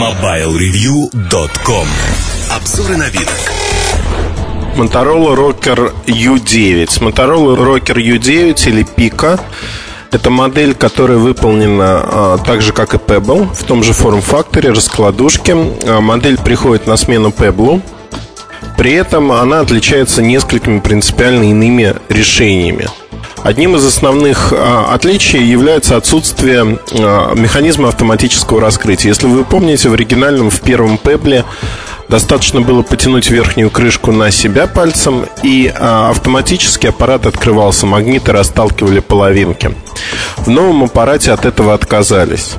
MobileReview.com Обзоры на вид. Motorola Rocker U9 Motorola Rocker U9 или Pico это модель, которая выполнена а, так же, как и Pebble, в том же форм-факторе, раскладушке. А, модель приходит на смену Pebble. При этом она отличается несколькими принципиально иными решениями. Одним из основных а, отличий является отсутствие а, механизма автоматического раскрытия. Если вы помните, в оригинальном, в первом Пебле достаточно было потянуть верхнюю крышку на себя пальцем, и а, автоматически аппарат открывался, магниты расталкивали половинки. В новом аппарате от этого отказались.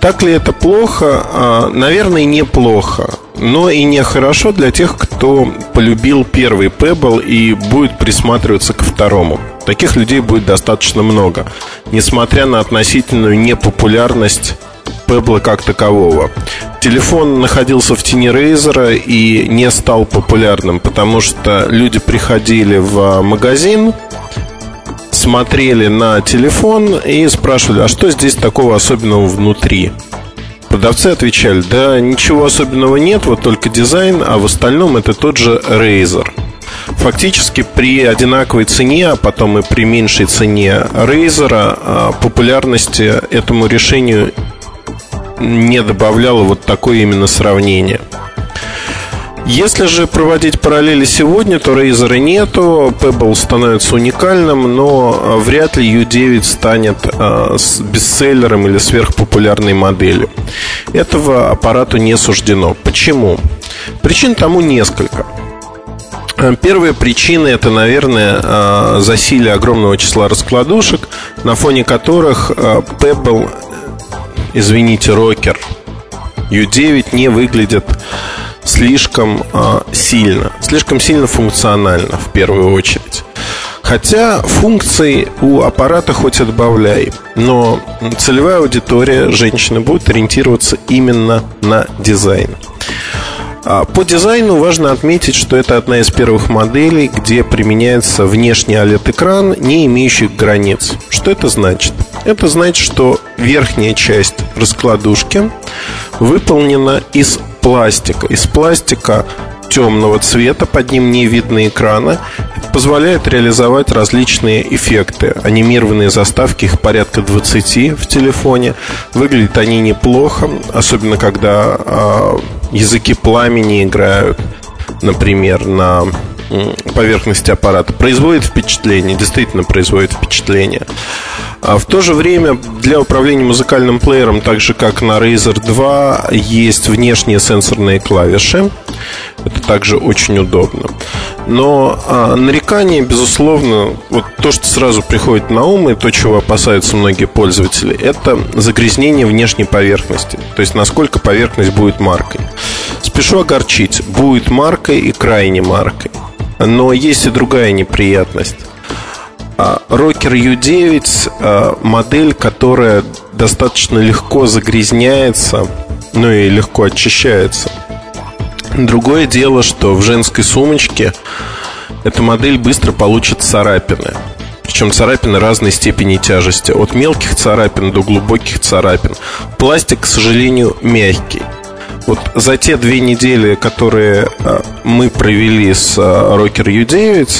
Так ли это плохо? А, наверное, неплохо но и не хорошо для тех, кто полюбил первый Pebble и будет присматриваться ко второму. Таких людей будет достаточно много, несмотря на относительную непопулярность Pebble как такового. Телефон находился в тени Razer и не стал популярным, потому что люди приходили в магазин, смотрели на телефон и спрашивали, а что здесь такого особенного внутри? Продавцы отвечали, да ничего особенного нет, вот только дизайн, а в остальном это тот же Razer. Фактически при одинаковой цене, а потом и при меньшей цене Razer а, популярности этому решению не добавляло вот такое именно сравнение. Если же проводить параллели сегодня, то Razer нету, Pebble становится уникальным, но вряд ли U9 станет э, бестселлером или сверхпопулярной моделью. Этого аппарату не суждено. Почему? Причин тому несколько. Первая причина это, наверное, э, засилие огромного числа раскладушек, на фоне которых э, Pebble, извините, Rocker U9 не выглядит слишком э, сильно, слишком сильно функционально в первую очередь. Хотя функций у аппарата хоть отбавляй, но целевая аудитория женщины будет ориентироваться именно на дизайн. А, по дизайну важно отметить, что это одна из первых моделей, где применяется внешний OLED-экран, не имеющий границ. Что это значит? Это значит, что верхняя часть раскладушки выполнена из пластика. Из пластика темного цвета, под ним не видно экрана. Позволяет реализовать различные эффекты. Анимированные заставки, их порядка 20 в телефоне. Выглядят они неплохо, особенно когда э, языки пламени играют, например, на поверхности аппарата. Производит впечатление, действительно производит впечатление. А в то же время для управления музыкальным плеером, так же как на Razer 2, есть внешние сенсорные клавиши. Это также очень удобно. Но а, нарекание, безусловно, вот то, что сразу приходит на ум, и то, чего опасаются многие пользователи, это загрязнение внешней поверхности. То есть, насколько поверхность будет маркой. Спешу огорчить, будет маркой и крайне маркой. Но есть и другая неприятность. Rocker U9 а, модель, которая достаточно легко загрязняется, ну и легко очищается. Другое дело, что в женской сумочке эта модель быстро получит царапины. Причем царапины разной степени тяжести. От мелких царапин до глубоких царапин. Пластик, к сожалению, мягкий. Вот за те две недели, которые а, мы провели с а, Rocker U9,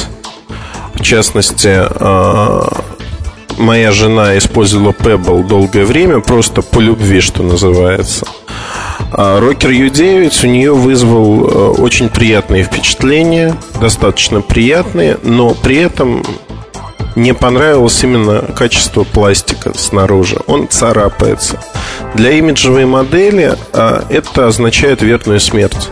в частности, а, моя жена использовала Pebble долгое время, просто по любви, что называется. Rocker U9 у нее вызвал очень приятные впечатления, достаточно приятные, но при этом не понравилось именно качество пластика снаружи. Он царапается. Для имиджевой модели а, это означает верную смерть.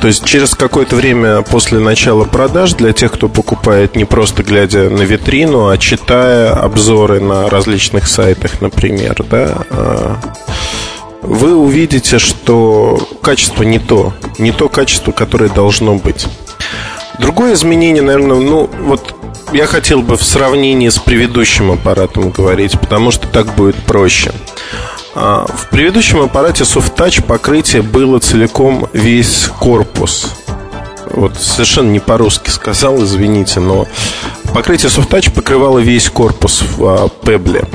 То есть через какое-то время после начала продаж для тех, кто покупает не просто глядя на витрину, а читая обзоры на различных сайтах, например, да, а, вы увидите, что качество не то, не то качество, которое должно быть. Другое изменение, наверное, ну вот я хотел бы в сравнении с предыдущим аппаратом говорить, потому что так будет проще. А, в предыдущем аппарате SoftTouch покрытие было целиком весь корпус. Вот совершенно не по-русски сказал, извините, но покрытие SoftTouch покрывало весь корпус в Pebble.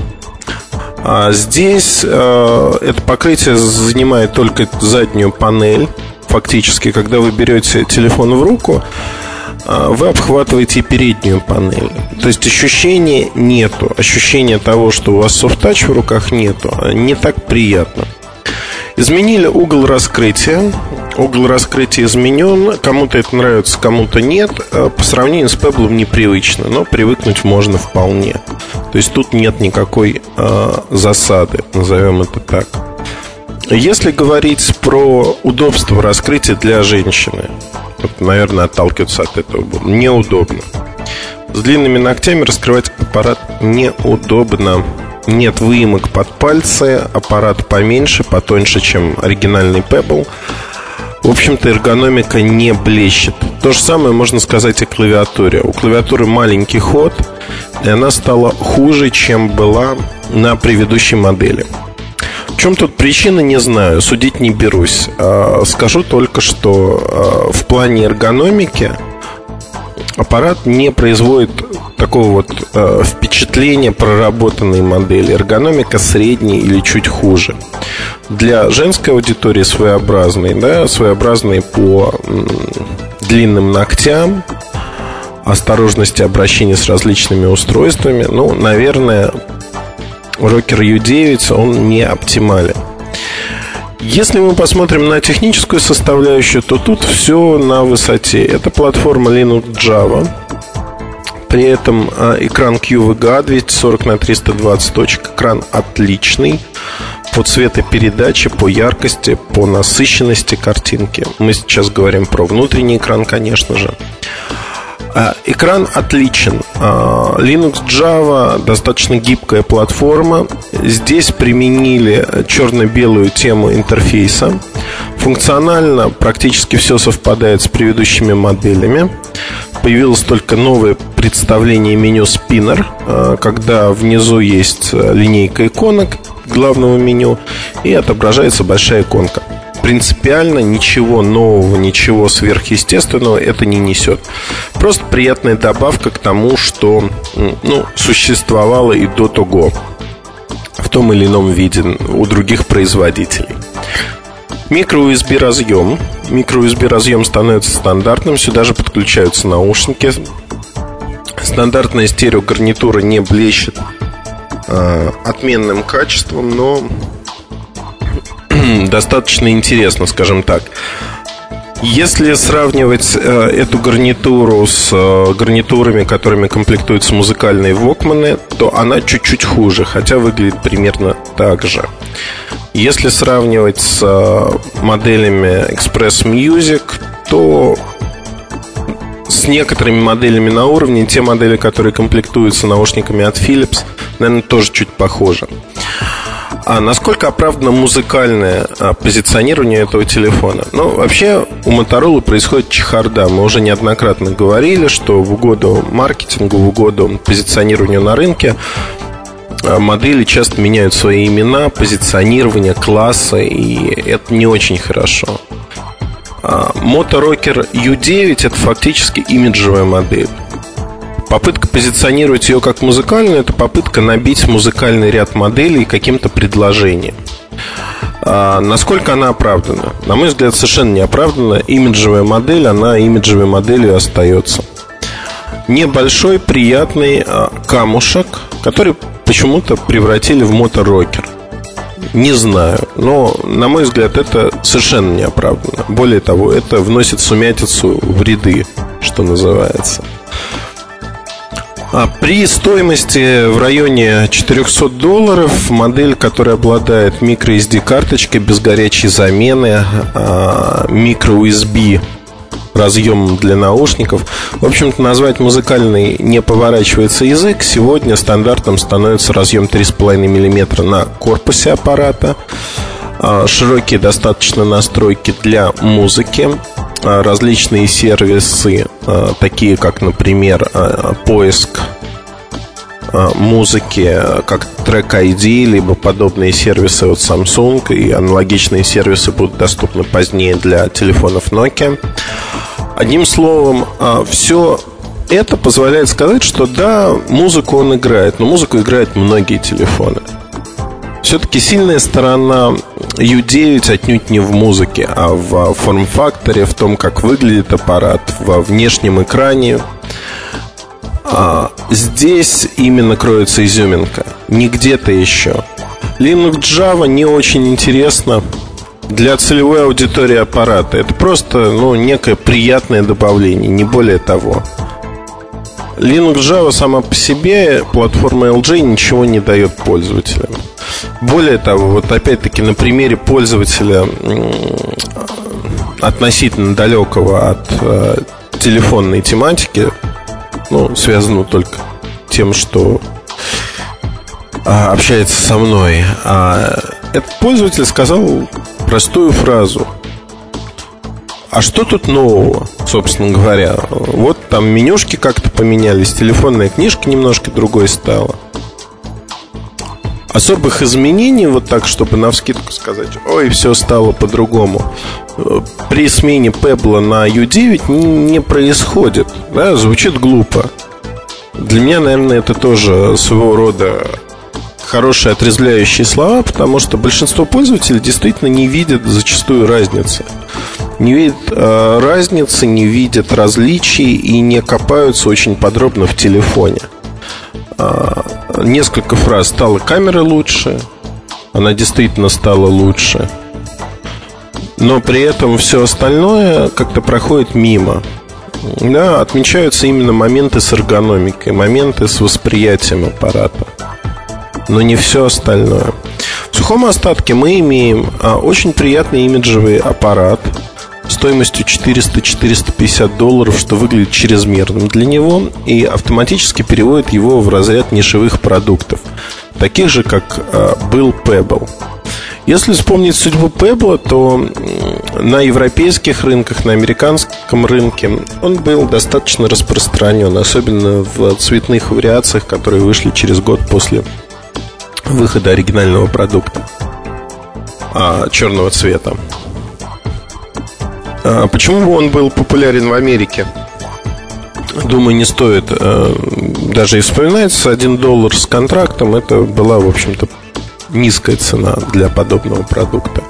А здесь э, это покрытие занимает только заднюю панель. Фактически, когда вы берете телефон в руку, вы обхватываете переднюю панель. То есть ощущения нету. Ощущения того, что у вас софт-тач в руках нету, не так приятно. Изменили угол раскрытия. Угол раскрытия изменен. Кому-то это нравится, кому-то нет. Э, по сравнению с Pebble непривычно, но привыкнуть можно вполне. То есть тут нет никакой э, засады, назовем это так. Если говорить про удобство раскрытия для женщины, вот, наверное, отталкиваться от этого было неудобно. С длинными ногтями раскрывать аппарат неудобно. Нет выемок под пальцы, аппарат поменьше, потоньше, чем оригинальный Pebble. В общем-то, эргономика не блещет. То же самое можно сказать о клавиатуре. У клавиатуры маленький ход, и она стала хуже, чем была на предыдущей модели. Чем тут причина, не знаю, судить не берусь. А, скажу только, что а, в плане эргономики аппарат не производит такого вот э, впечатления проработанной модели. Эргономика средней или чуть хуже. Для женской аудитории своеобразной, да, своеобразной по м, длинным ногтям, осторожности обращения с различными устройствами, ну, наверное, Rocker U9, он не оптимален. Если мы посмотрим на техническую составляющую, то тут все на высоте. Это платформа Linux Java. При этом а, экран QVGA 240 на 320 точек. Экран отличный по цветопередаче, по яркости, по насыщенности картинки. Мы сейчас говорим про внутренний экран, конечно же. А, экран отличен. А, Linux Java достаточно гибкая платформа. Здесь применили черно-белую тему интерфейса. Функционально практически все совпадает с предыдущими моделями. Появилось только новое представление меню Spinner, а, когда внизу есть линейка иконок главного меню и отображается большая иконка принципиально ничего нового, ничего сверхъестественного это не несет. Просто приятная добавка к тому, что ну, существовало и до того в том или ином виде у других производителей. Микро-USB разъем. Микро-USB разъем становится стандартным. Сюда же подключаются наушники. Стандартная стереогарнитура не блещет э, отменным качеством, но достаточно интересно, скажем так. Если сравнивать э, эту гарнитуру с э, гарнитурами, которыми комплектуются музыкальные вокманы, то она чуть-чуть хуже, хотя выглядит примерно так же. Если сравнивать с э, моделями Express Music, то с некоторыми моделями на уровне, те модели, которые комплектуются наушниками от Philips, наверное, тоже чуть похожи. А насколько оправдано музыкальное а, позиционирование этого телефона? Ну, вообще у Motorola происходит чехарда. Мы уже неоднократно говорили, что в угоду маркетингу, в угоду позиционированию на рынке а, модели часто меняют свои имена, позиционирование, классы, и это не очень хорошо. Moto Rocker U9 это фактически имиджевая модель. Попытка позиционировать ее как музыкальную Это попытка набить музыкальный ряд моделей каким-то предложением а насколько она оправдана? На мой взгляд, совершенно не оправдана. Имиджевая модель, она имиджевой моделью остается. Небольшой, приятный а, камушек, который почему-то превратили в моторокер. Не знаю, но, на мой взгляд, это совершенно не оправдано. Более того, это вносит сумятицу в ряды, что называется. А при стоимости в районе 400 долларов модель, которая обладает microSD карточкой без горячей замены, microUSB а, разъемом для наушников. В общем-то, назвать музыкальный не поворачивается язык. Сегодня стандартом становится разъем 3,5 мм на корпусе аппарата. А, широкие достаточно настройки для музыки. А, различные сервисы, а, такие как, например, а, поиск музыки, как Track ID, либо подобные сервисы от Samsung, и аналогичные сервисы будут доступны позднее для телефонов Nokia. Одним словом, все это позволяет сказать, что да, музыку он играет, но музыку играют многие телефоны. Все-таки сильная сторона U9 отнюдь не в музыке, а в форм-факторе, в том, как выглядит аппарат, во внешнем экране. А здесь именно кроется изюминка, не где-то еще. Linux Java не очень интересно для целевой аудитории аппарата. Это просто ну, некое приятное добавление, не более того. Linux Java сама по себе, платформа LG, ничего не дает пользователям. Более того, вот опять-таки на примере пользователя относительно далекого от э, телефонной тематики, ну, связанного только тем, что а, общается со мной, а этот пользователь сказал простую фразу. А что тут нового, собственно говоря? Вот там менюшки как-то поменялись, телефонная книжка немножко другой стала. Особых изменений, вот так, чтобы на вскидку сказать, ой, все стало по-другому, при смене Pebble на U9 не происходит. Да, звучит глупо. Для меня, наверное, это тоже своего рода хорошие отрезвляющие слова, потому что большинство пользователей действительно не видят зачастую разницы. Не видят э, разницы, не видят различий и не копаются очень подробно в телефоне. Э, несколько фраз стала камера лучше, она действительно стала лучше. Но при этом все остальное как-то проходит мимо. Да, отмечаются именно моменты с эргономикой, моменты с восприятием аппарата но не все остальное. В сухом остатке мы имеем а, очень приятный имиджевый аппарат стоимостью 400-450 долларов, что выглядит чрезмерным для него и автоматически переводит его в разряд нишевых продуктов, таких же, как а, был Pebble. Если вспомнить судьбу Pebble, то на европейских рынках, на американском рынке он был достаточно распространен, особенно в цветных вариациях, которые вышли через год после выхода оригинального продукта а, черного цвета. А, почему он был популярен в Америке? Думаю, не стоит а, даже и вспоминать. Один доллар с контрактом это была, в общем-то, низкая цена для подобного продукта.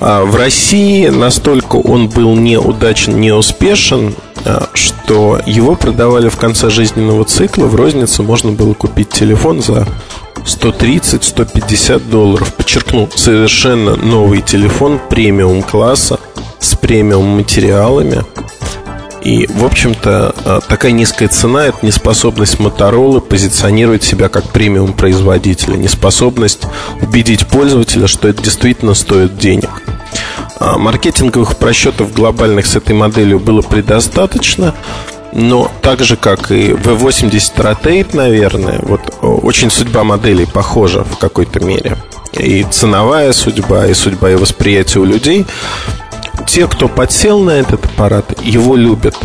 А в России настолько он был неудачен, неуспешен, а, что его продавали в конце жизненного цикла. В рознице можно было купить телефон за 130-150 долларов. Подчеркну, совершенно новый телефон премиум класса с премиум материалами. И, в общем-то, а, такая низкая цена – это неспособность Моторолы позиционировать себя как премиум производителя, неспособность убедить пользователя, что это действительно стоит денег. А, маркетинговых просчетов глобальных с этой моделью было предостаточно, но так же, как и V80 Rotate, наверное, вот очень судьба моделей похожа в какой-то мере. И ценовая судьба, и судьба и восприятие у людей. Те, кто подсел на этот аппарат, его любят.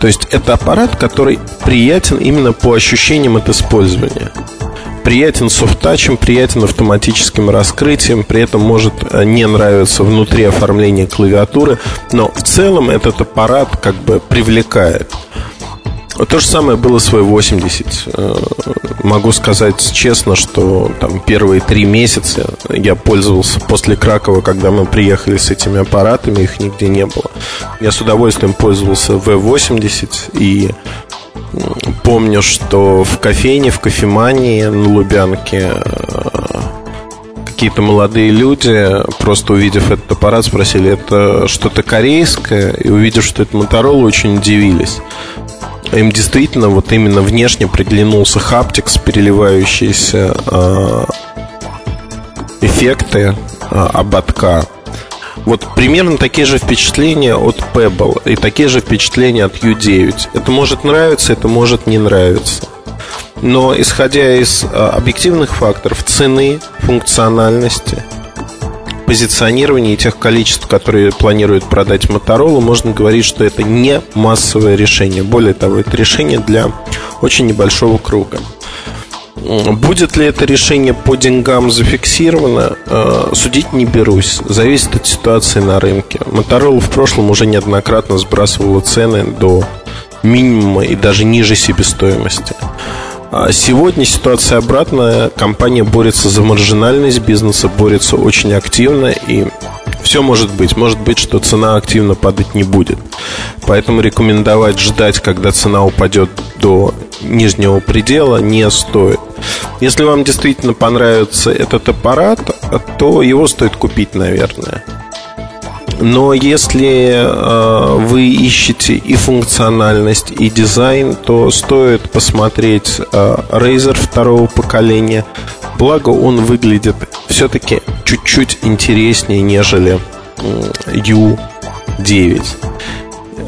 То есть это аппарат, который приятен именно по ощущениям от использования приятен софт-тачем, приятен автоматическим раскрытием, при этом может э, не нравиться внутри оформления клавиатуры, но в целом этот аппарат как бы привлекает. То же самое было с V80. Э, могу сказать честно, что там первые три месяца я пользовался после Кракова, когда мы приехали с этими аппаратами, их нигде не было. Я с удовольствием пользовался V80 и помню, что в кофейне, в кофемании на Лубянке э, какие-то молодые люди, просто увидев этот аппарат, спросили, это что-то корейское, и увидев, что это Motorola, очень удивились. Им действительно вот именно внешне приглянулся хаптикс, переливающиеся э, эффекты э, ободка вот примерно такие же впечатления от Pebble и такие же впечатления от U9. Это может нравиться, это может не нравиться. Но исходя из а, объективных факторов цены, функциональности, позиционирования и тех количеств, которые планирует продать Motorola, можно говорить, что это не массовое решение. Более того, это решение для очень небольшого круга. Будет ли это решение по деньгам зафиксировано, э, судить не берусь. Зависит от ситуации на рынке. Motorola в прошлом уже неоднократно сбрасывала цены до минимума и даже ниже себестоимости. А сегодня ситуация обратная. Компания борется за маржинальность бизнеса, борется очень активно и все может быть. Может быть, что цена активно падать не будет. Поэтому рекомендовать ждать, когда цена упадет до нижнего предела, не стоит. Если вам действительно понравится этот аппарат, то его стоит купить, наверное. Но если э, вы ищете и функциональность, и дизайн, то стоит посмотреть э, Razer второго поколения. Благо он выглядит все-таки чуть-чуть интереснее, нежели U9.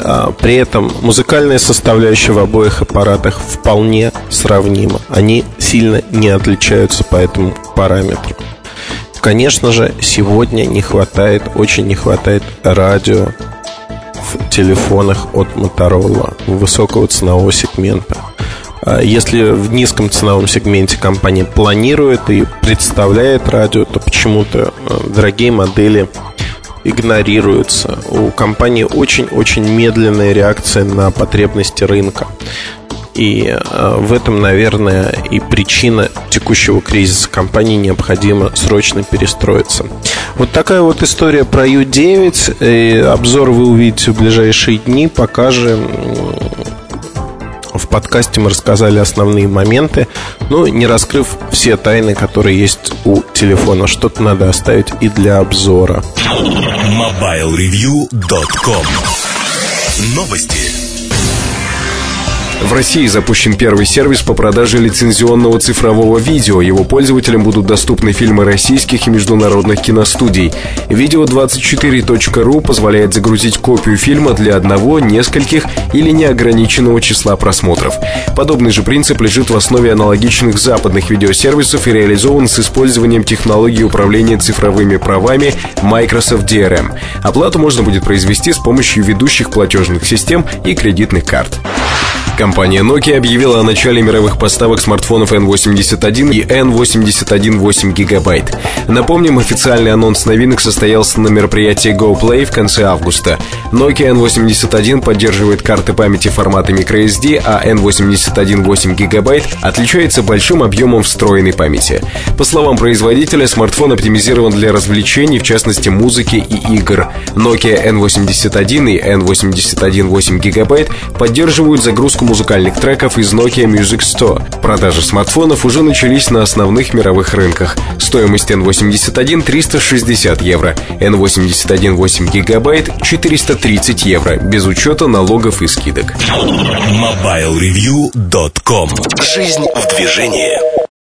А, при этом музыкальная составляющая в обоих аппаратах вполне сравнима. Они сильно не отличаются по этому параметру. Конечно же, сегодня не хватает, очень не хватает радио в телефонах от Motorola высокого ценового сегмента. А если в низком ценовом сегменте компания планирует и представляет радио, то почему-то э, дорогие модели игнорируются. У компании очень-очень медленная реакция на потребности рынка. И э, в этом, наверное, и причина текущего кризиса компании необходимо срочно перестроиться. Вот такая вот история про U9. И обзор вы увидите в ближайшие дни. Покажем в подкасте мы рассказали основные моменты, но не раскрыв все тайны, которые есть у телефона. Что-то надо оставить и для обзора. MobileReview.com Новости. В России запущен первый сервис по продаже лицензионного цифрового видео. Его пользователям будут доступны фильмы российских и международных киностудий. Видео24.ру позволяет загрузить копию фильма для одного, нескольких или неограниченного числа просмотров. Подобный же принцип лежит в основе аналогичных западных видеосервисов и реализован с использованием технологии управления цифровыми правами Microsoft DRM. Оплату можно будет произвести с помощью ведущих платежных систем и кредитных карт. Компания Nokia объявила о начале мировых поставок смартфонов N81 и N81 8 гигабайт. Напомним, официальный анонс новинок состоялся на мероприятии GoPlay в конце августа. Nokia N81 поддерживает карты памяти формата microSD, а N81 8 гигабайт отличается большим объемом встроенной памяти. По словам производителя, смартфон оптимизирован для развлечений, в частности музыки и игр. Nokia N81 и N81 8 гигабайт поддерживают загрузку музыкальных треков из Nokia Music Store. Продажи смартфонов уже начались на основных мировых рынках. Стоимость N81 360 евро, N81 8 гигабайт 430 евро, без учета налогов и скидок. MobileReview.com Жизнь в движении.